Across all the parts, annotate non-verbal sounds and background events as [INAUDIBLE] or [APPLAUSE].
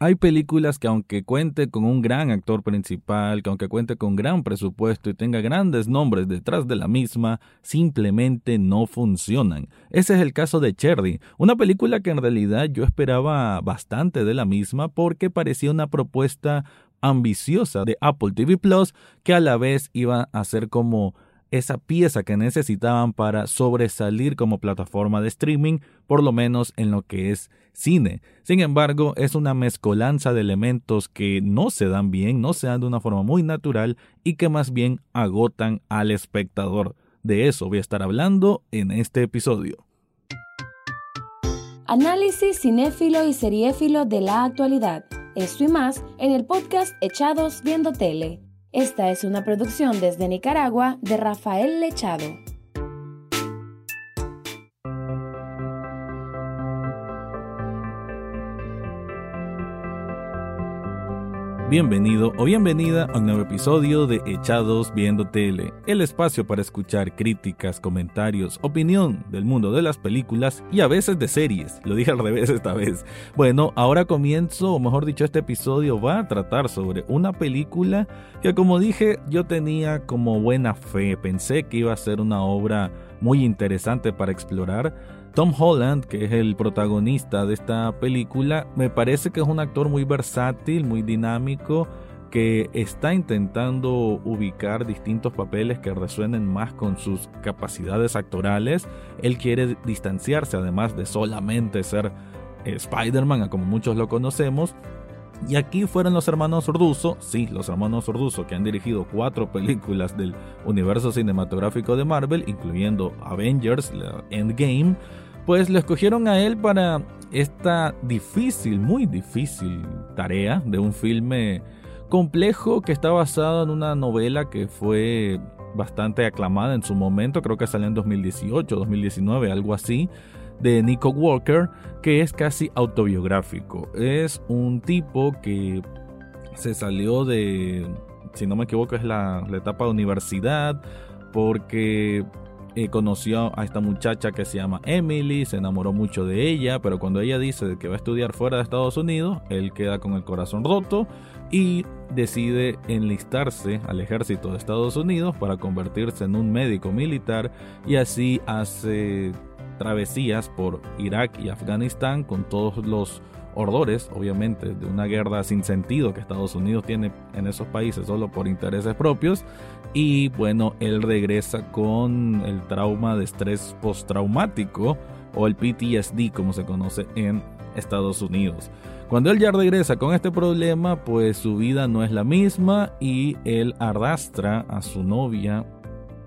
Hay películas que aunque cuente con un gran actor principal, que aunque cuente con gran presupuesto y tenga grandes nombres detrás de la misma, simplemente no funcionan. Ese es el caso de Cherry, una película que en realidad yo esperaba bastante de la misma porque parecía una propuesta ambiciosa de Apple TV Plus que a la vez iba a ser como esa pieza que necesitaban para sobresalir como plataforma de streaming, por lo menos en lo que es cine. Sin embargo, es una mezcolanza de elementos que no se dan bien, no se dan de una forma muy natural y que más bien agotan al espectador. De eso voy a estar hablando en este episodio. Análisis cinéfilo y seriéfilo de la actualidad. Esto y más en el podcast Echados Viendo Tele. Esta es una producción desde Nicaragua de Rafael Lechado. Bienvenido o bienvenida a un nuevo episodio de Echados Viendo Tele, el espacio para escuchar críticas, comentarios, opinión del mundo de las películas y a veces de series. Lo dije al revés esta vez. Bueno, ahora comienzo, o mejor dicho, este episodio va a tratar sobre una película que como dije yo tenía como buena fe, pensé que iba a ser una obra muy interesante para explorar Tom Holland, que es el protagonista de esta película, me parece que es un actor muy versátil, muy dinámico, que está intentando ubicar distintos papeles que resuenen más con sus capacidades actorales. Él quiere distanciarse además de solamente ser Spider-Man, como muchos lo conocemos. Y aquí fueron los hermanos Russo, sí, los hermanos Russo que han dirigido cuatro películas del universo cinematográfico de Marvel, incluyendo Avengers, Endgame, pues lo escogieron a él para esta difícil, muy difícil tarea de un filme complejo que está basado en una novela que fue bastante aclamada en su momento, creo que salió en 2018, 2019, algo así, de Nico Walker, que es casi autobiográfico. Es un tipo que se salió de, si no me equivoco, es la, la etapa de universidad, porque eh, conoció a esta muchacha que se llama Emily, se enamoró mucho de ella, pero cuando ella dice que va a estudiar fuera de Estados Unidos, él queda con el corazón roto y decide enlistarse al ejército de Estados Unidos para convertirse en un médico militar y así hace travesías por Irak y Afganistán con todos los horrores, obviamente, de una guerra sin sentido que Estados Unidos tiene en esos países solo por intereses propios. Y bueno, él regresa con el trauma de estrés postraumático o el PTSD como se conoce en Estados Unidos. Cuando él ya regresa con este problema, pues su vida no es la misma y él arrastra a su novia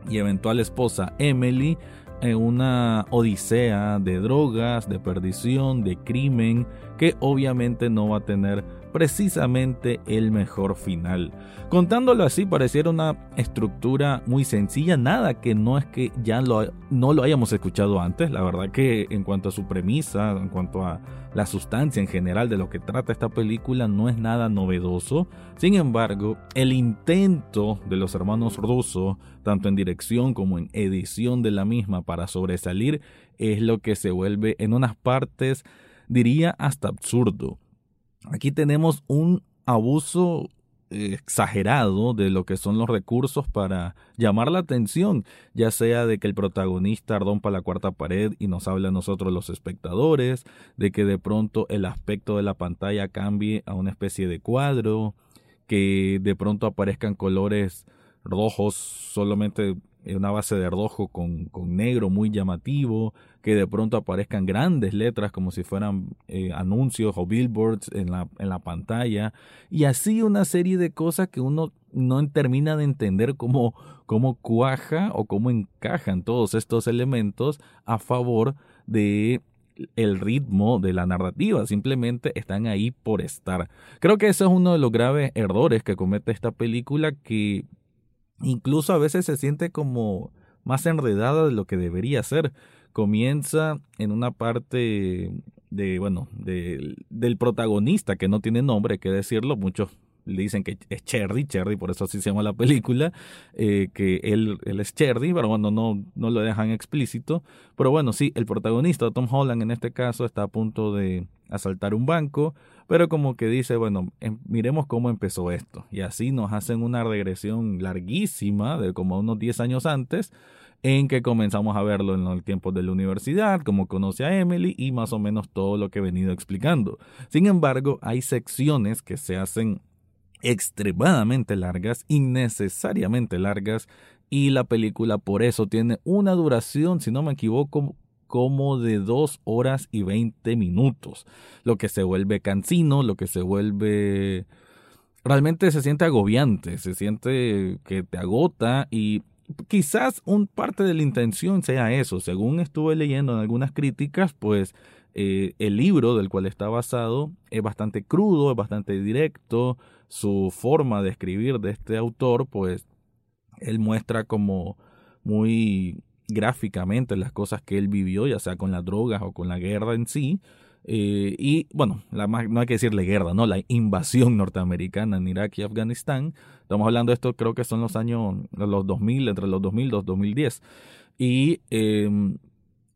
y eventual esposa Emily en una odisea de drogas, de perdición, de crimen, que obviamente no va a tener precisamente el mejor final. Contándolo así pareciera una estructura muy sencilla, nada que no es que ya no lo hayamos escuchado antes, la verdad que en cuanto a su premisa, en cuanto a la sustancia en general de lo que trata esta película no es nada novedoso, sin embargo el intento de los hermanos rusos, tanto en dirección como en edición de la misma para sobresalir, es lo que se vuelve en unas partes diría hasta absurdo. Aquí tenemos un abuso eh, exagerado de lo que son los recursos para llamar la atención, ya sea de que el protagonista rompa la cuarta pared y nos hable a nosotros los espectadores, de que de pronto el aspecto de la pantalla cambie a una especie de cuadro, que de pronto aparezcan colores rojos solamente una base de rojo con, con, negro muy llamativo, que de pronto aparezcan grandes letras como si fueran eh, anuncios o billboards en la, en la pantalla, y así una serie de cosas que uno no termina de entender cómo, cómo cuaja o cómo encajan todos estos elementos a favor de el ritmo de la narrativa, simplemente están ahí por estar. Creo que ese es uno de los graves errores que comete esta película que incluso a veces se siente como más enredada de lo que debería ser. Comienza en una parte de, bueno, de, del protagonista que no tiene nombre, hay que decirlo, muchos le dicen que es Cherry, Cherry, por eso así se llama la película, eh, que él, es Cherry, pero bueno, no, no lo dejan explícito. Pero bueno, sí, el protagonista, Tom Holland, en este caso, está a punto de asaltar un banco, pero como que dice, bueno, em, miremos cómo empezó esto. Y así nos hacen una regresión larguísima de como unos 10 años antes, en que comenzamos a verlo en los tiempos de la universidad, cómo conoce a Emily y más o menos todo lo que he venido explicando. Sin embargo, hay secciones que se hacen extremadamente largas, innecesariamente largas, y la película por eso tiene una duración, si no me equivoco, como de dos horas y veinte minutos, lo que se vuelve cansino, lo que se vuelve... Realmente se siente agobiante, se siente que te agota y quizás un parte de la intención sea eso. Según estuve leyendo en algunas críticas, pues eh, el libro del cual está basado es bastante crudo, es bastante directo. Su forma de escribir de este autor, pues él muestra como muy gráficamente las cosas que él vivió, ya sea con las drogas o con la guerra en sí. Eh, y bueno, la, no hay que decirle guerra, ¿no? La invasión norteamericana en Irak y Afganistán. Estamos hablando de esto, creo que son los años, los 2000, entre los 2000 y los 2010. Y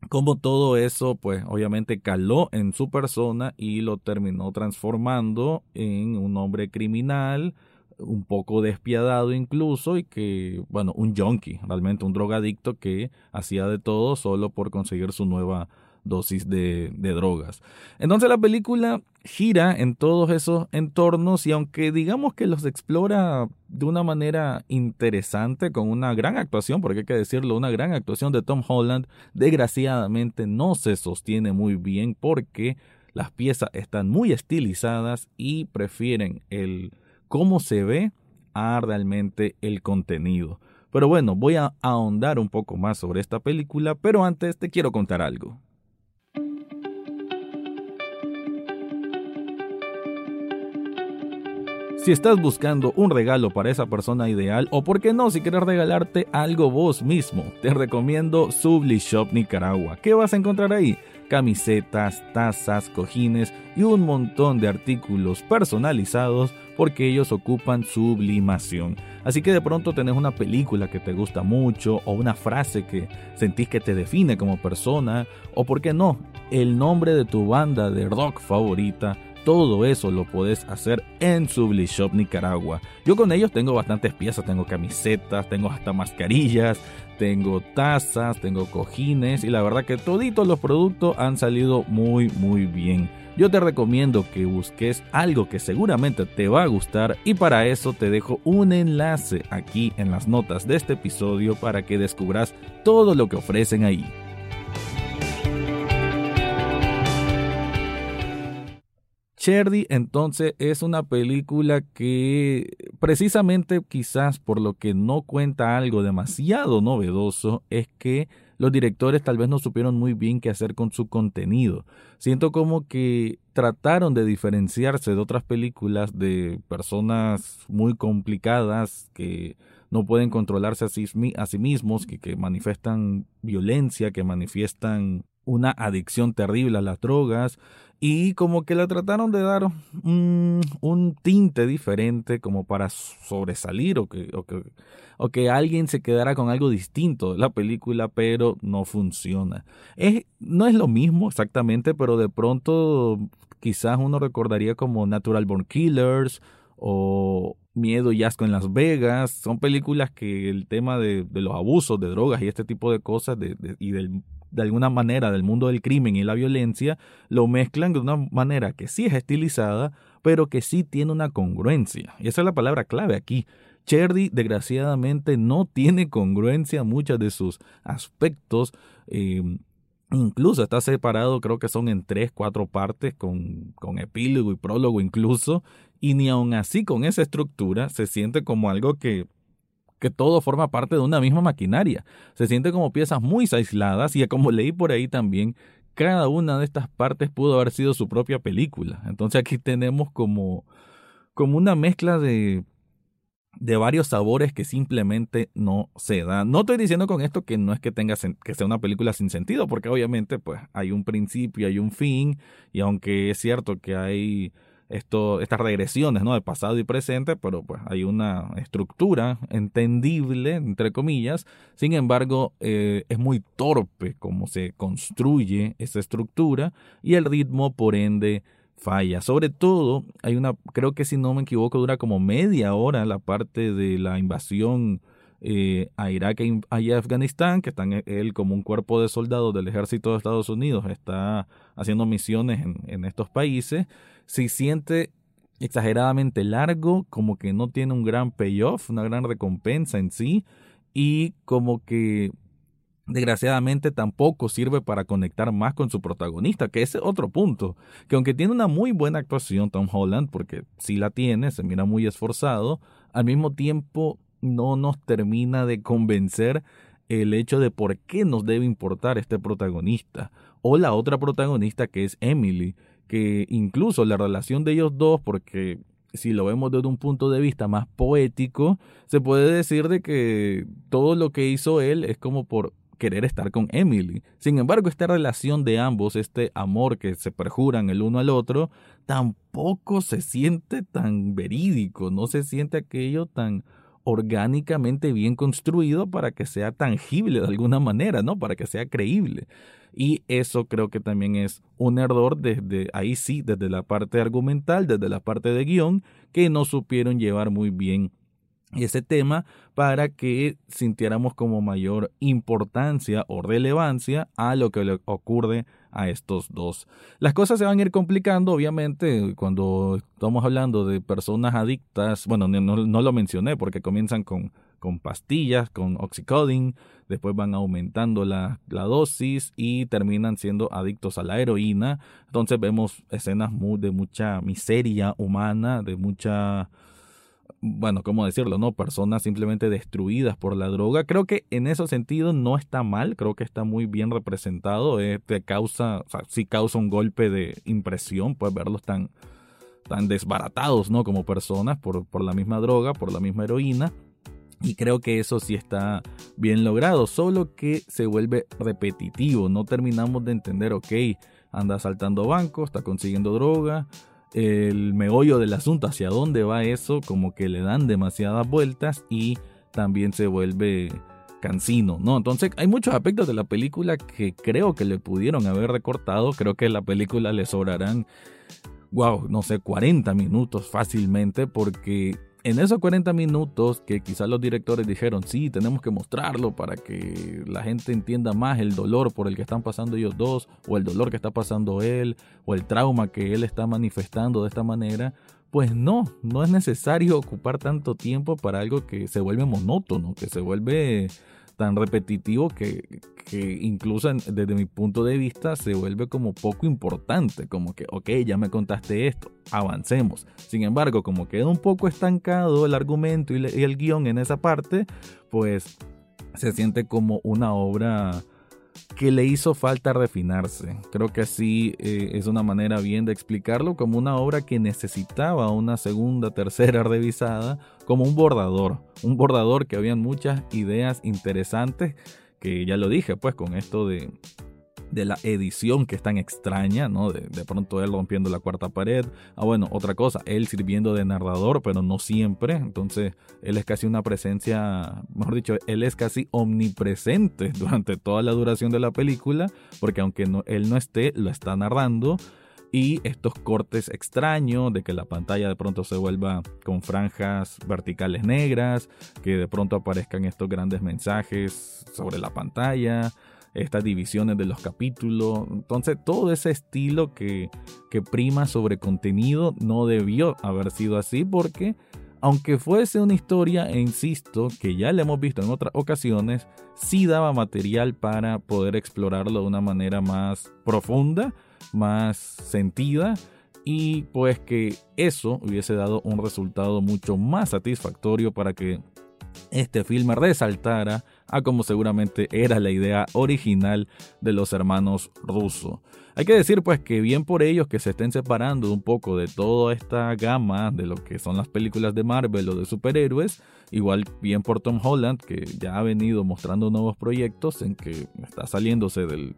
como todo eso, pues obviamente caló en su persona y lo terminó transformando en un hombre criminal, un poco despiadado incluso y que, bueno, un junkie, realmente un drogadicto que hacía de todo solo por conseguir su nueva dosis de, de, drogas. Entonces la película gira en todos esos entornos y aunque digamos que los explora de una manera interesante, con una gran actuación, porque hay que decirlo, una gran actuación de Tom Holland, desgraciadamente no se sostiene muy bien porque las piezas están muy estilizadas y prefieren el cómo se ve realmente el contenido. Pero bueno, voy a ahondar un poco más sobre esta película, pero antes te quiero contar algo. Si estás buscando un regalo para esa persona ideal o por qué no si quieres regalarte algo vos mismo, te recomiendo Subli Shop Nicaragua. ¿Qué vas a encontrar ahí? Camisetas, tazas, cojines y un montón de artículos personalizados porque ellos ocupan sublimación. Así que de pronto tenés una película que te gusta mucho o una frase que sentís que te define como persona o por qué no, el nombre de tu banda de rock favorita todo eso lo puedes hacer en Sublishop Nicaragua. Yo con ellos tengo bastantes piezas, tengo camisetas, tengo hasta mascarillas, tengo tazas, tengo cojines y la verdad que toditos los productos han salido muy muy bien. Yo te recomiendo que busques algo que seguramente te va a gustar y para eso te dejo un enlace aquí en las notas de este episodio para que descubras todo lo que ofrecen ahí. Cherdy entonces es una película que precisamente quizás por lo que no cuenta algo demasiado novedoso es que los directores tal vez no supieron muy bien qué hacer con su contenido. Siento como que trataron de diferenciarse de otras películas de personas muy complicadas que no pueden controlarse a sí, mismos, que, que manifiestan violencia, que manifiestan una adicción terrible a las drogas y como que le trataron de dar un tinte diferente como para sobresalir o que, o que, o que alguien se quedara con algo distinto de la película, pero no funciona. Es, no es lo mismo exactamente, pero de pronto quizás uno recordaría como Natural Born Killers o Miedo y Asco en Las Vegas. Son películas que el tema de, los abusos de drogas y este tipo de cosas y del de alguna manera del mundo del crimen y la violencia, lo mezclan de una manera que sí es estilizada, pero que sí tiene una congruencia. Y esa es la palabra clave aquí. Cherdy, desgraciadamente, no tiene congruencia en muchos de sus aspectos. Eh, incluso está separado, creo que son en tres, cuatro partes, con, con epílogo y prólogo incluso. Y ni aun así con esa estructura se siente como algo que que todo forma parte de una misma maquinaria. Se siente como piezas muy aisladas y como leí por ahí también, cada una de estas partes pudo haber sido su propia película. Entonces aquí tenemos como, como una mezcla de, de varios sabores que simplemente no se dan. No estoy diciendo con esto que no es que tenga que sea una película sin sentido, porque obviamente pues hay un principio, hay un fin, y aunque es cierto que hay esto, estas regresiones ¿no? de pasado y presente, pero pues hay una estructura entendible, entre comillas, sin embargo eh, es muy torpe cómo se construye esa estructura y el ritmo por ende falla. Sobre todo, hay una, creo que si no me equivoco, dura como media hora la parte de la invasión eh, a Irak e y a Afganistán, que están él como un cuerpo de soldados del ejército de Estados Unidos, está haciendo misiones en, en estos países, se siente exageradamente largo, como que no tiene un gran payoff, una gran recompensa en sí, y como que desgraciadamente tampoco sirve para conectar más con su protagonista, que es otro punto, que aunque tiene una muy buena actuación Tom Holland, porque sí la tiene, se mira muy esforzado, al mismo tiempo no nos termina de convencer el hecho de por qué nos debe importar este protagonista, o la otra protagonista que es Emily, que incluso la relación de ellos dos, porque si lo vemos desde un punto de vista más poético, se puede decir de que todo lo que hizo él es como por querer estar con Emily. Sin embargo, esta relación de ambos, este amor que se perjuran el uno al otro, tampoco se siente tan verídico, no se siente aquello tan orgánicamente bien construido para que sea tangible de alguna manera, ¿no? Para que sea creíble. Y eso creo que también es un error desde ahí sí, desde la parte argumental, desde la parte de guion, que no supieron llevar muy bien ese tema para que sintiéramos como mayor importancia o relevancia a lo que le ocurre a estos dos. Las cosas se van a ir complicando, obviamente, cuando estamos hablando de personas adictas, bueno, no, lo mencioné porque comienzan con, con pastillas, con oxycodone, después van aumentando la, la, dosis y terminan siendo adictos a la heroína. Entonces vemos escenas de mucha miseria humana, de mucha bueno, ¿cómo decirlo? No, personas simplemente destruidas por la droga. Creo que en ese sentido no está mal, creo que está muy bien representado. Eh, te causa, o sea, sí causa un golpe de impresión, pues verlos tan, tan desbaratados, ¿no? Como personas por, por la misma droga, por la misma heroína. Y creo que eso sí está bien logrado, solo que se vuelve repetitivo. No terminamos de entender, ok, anda saltando bancos, está consiguiendo droga, el meollo del asunto, hacia dónde va eso, como que le dan demasiadas vueltas y también se vuelve cansino, ¿no? Entonces hay muchos aspectos de la película que creo que le pudieron haber recortado, creo que la película le sobrarán, wow, no sé, 40 minutos fácilmente porque en esos 40 minutos que quizás los directores dijeron, sí, tenemos que mostrarlo para que la gente entienda más el dolor por el que están pasando ellos dos, o el dolor que está pasando él, o el trauma que él está manifestando de esta manera, pues no, no es necesario ocupar tanto tiempo para algo que se vuelve monótono, que se vuelve tan repetitivo que, que incluso desde mi punto de vista se vuelve como poco importante, como que, ok, ya me contaste esto, avancemos. Sin embargo, como queda un poco estancado el argumento y, y el guion en esa parte, pues se siente como una obra que le hizo falta refinarse. Creo que así eh, es una manera bien de explicarlo, como una obra que necesitaba una segunda, [LAUGHS] tercera revisada, como un bordador. Un bordador que habían muchas ideas interesantes, que ya lo dije, pues con esto de de la edición que es tan extraña, ¿no? De, de, pronto él rompiendo la cuarta pared. Ah, bueno, otra cosa, él sirviendo de narrador, pero no siempre. Entonces, él es casi una presencia, mejor dicho, él es casi omnipresente [LAUGHS] durante toda la duración de la película, porque aunque no, él no esté, lo está narrando. Y estos cortes extraños de que la pantalla de pronto se vuelva con franjas verticales negras, que de pronto aparezcan estos grandes mensajes sobre la pantalla estas divisiones de los capítulos. Entonces, todo ese estilo que, que prima sobre contenido no debió haber sido así porque, aunque fuese una historia, e insisto, que ya la hemos visto en otras ocasiones, sí daba material para poder explorarlo de una manera más profunda, más sentida y pues que eso hubiese dado un resultado mucho más satisfactorio para que este filme resaltara a como seguramente era la idea original de los hermanos rusos. Hay que decir pues que bien por ellos que se estén separando un poco de toda esta gama de lo que son las películas de Marvel o de superhéroes, igual bien por Tom Holland que ya ha venido mostrando nuevos proyectos en que está saliéndose del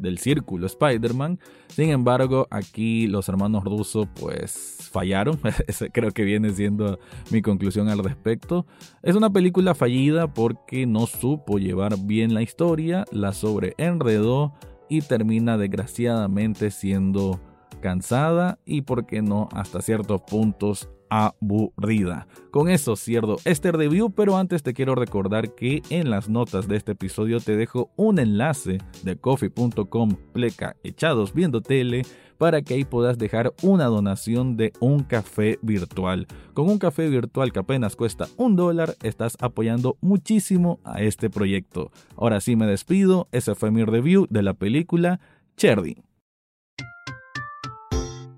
del círculo Spider-Man. Sin embargo, aquí los hermanos rusos pues fallaron. [LAUGHS] creo que viene siendo mi conclusión al respecto. Es una película fallida porque no supo llevar bien la historia, la sobreenredó y termina desgraciadamente siendo cansada y, por qué no, hasta ciertos puntos aburrida. Con eso cierro este review, pero antes te quiero recordar que en las notas de este episodio te dejo un enlace de coffee.com pleca echados viendo tele para que ahí puedas dejar una donación de un café virtual. Con un café virtual que apenas cuesta un dólar, estás apoyando muchísimo a este proyecto. Ahora sí me despido, ese fue mi review de la película Cherry.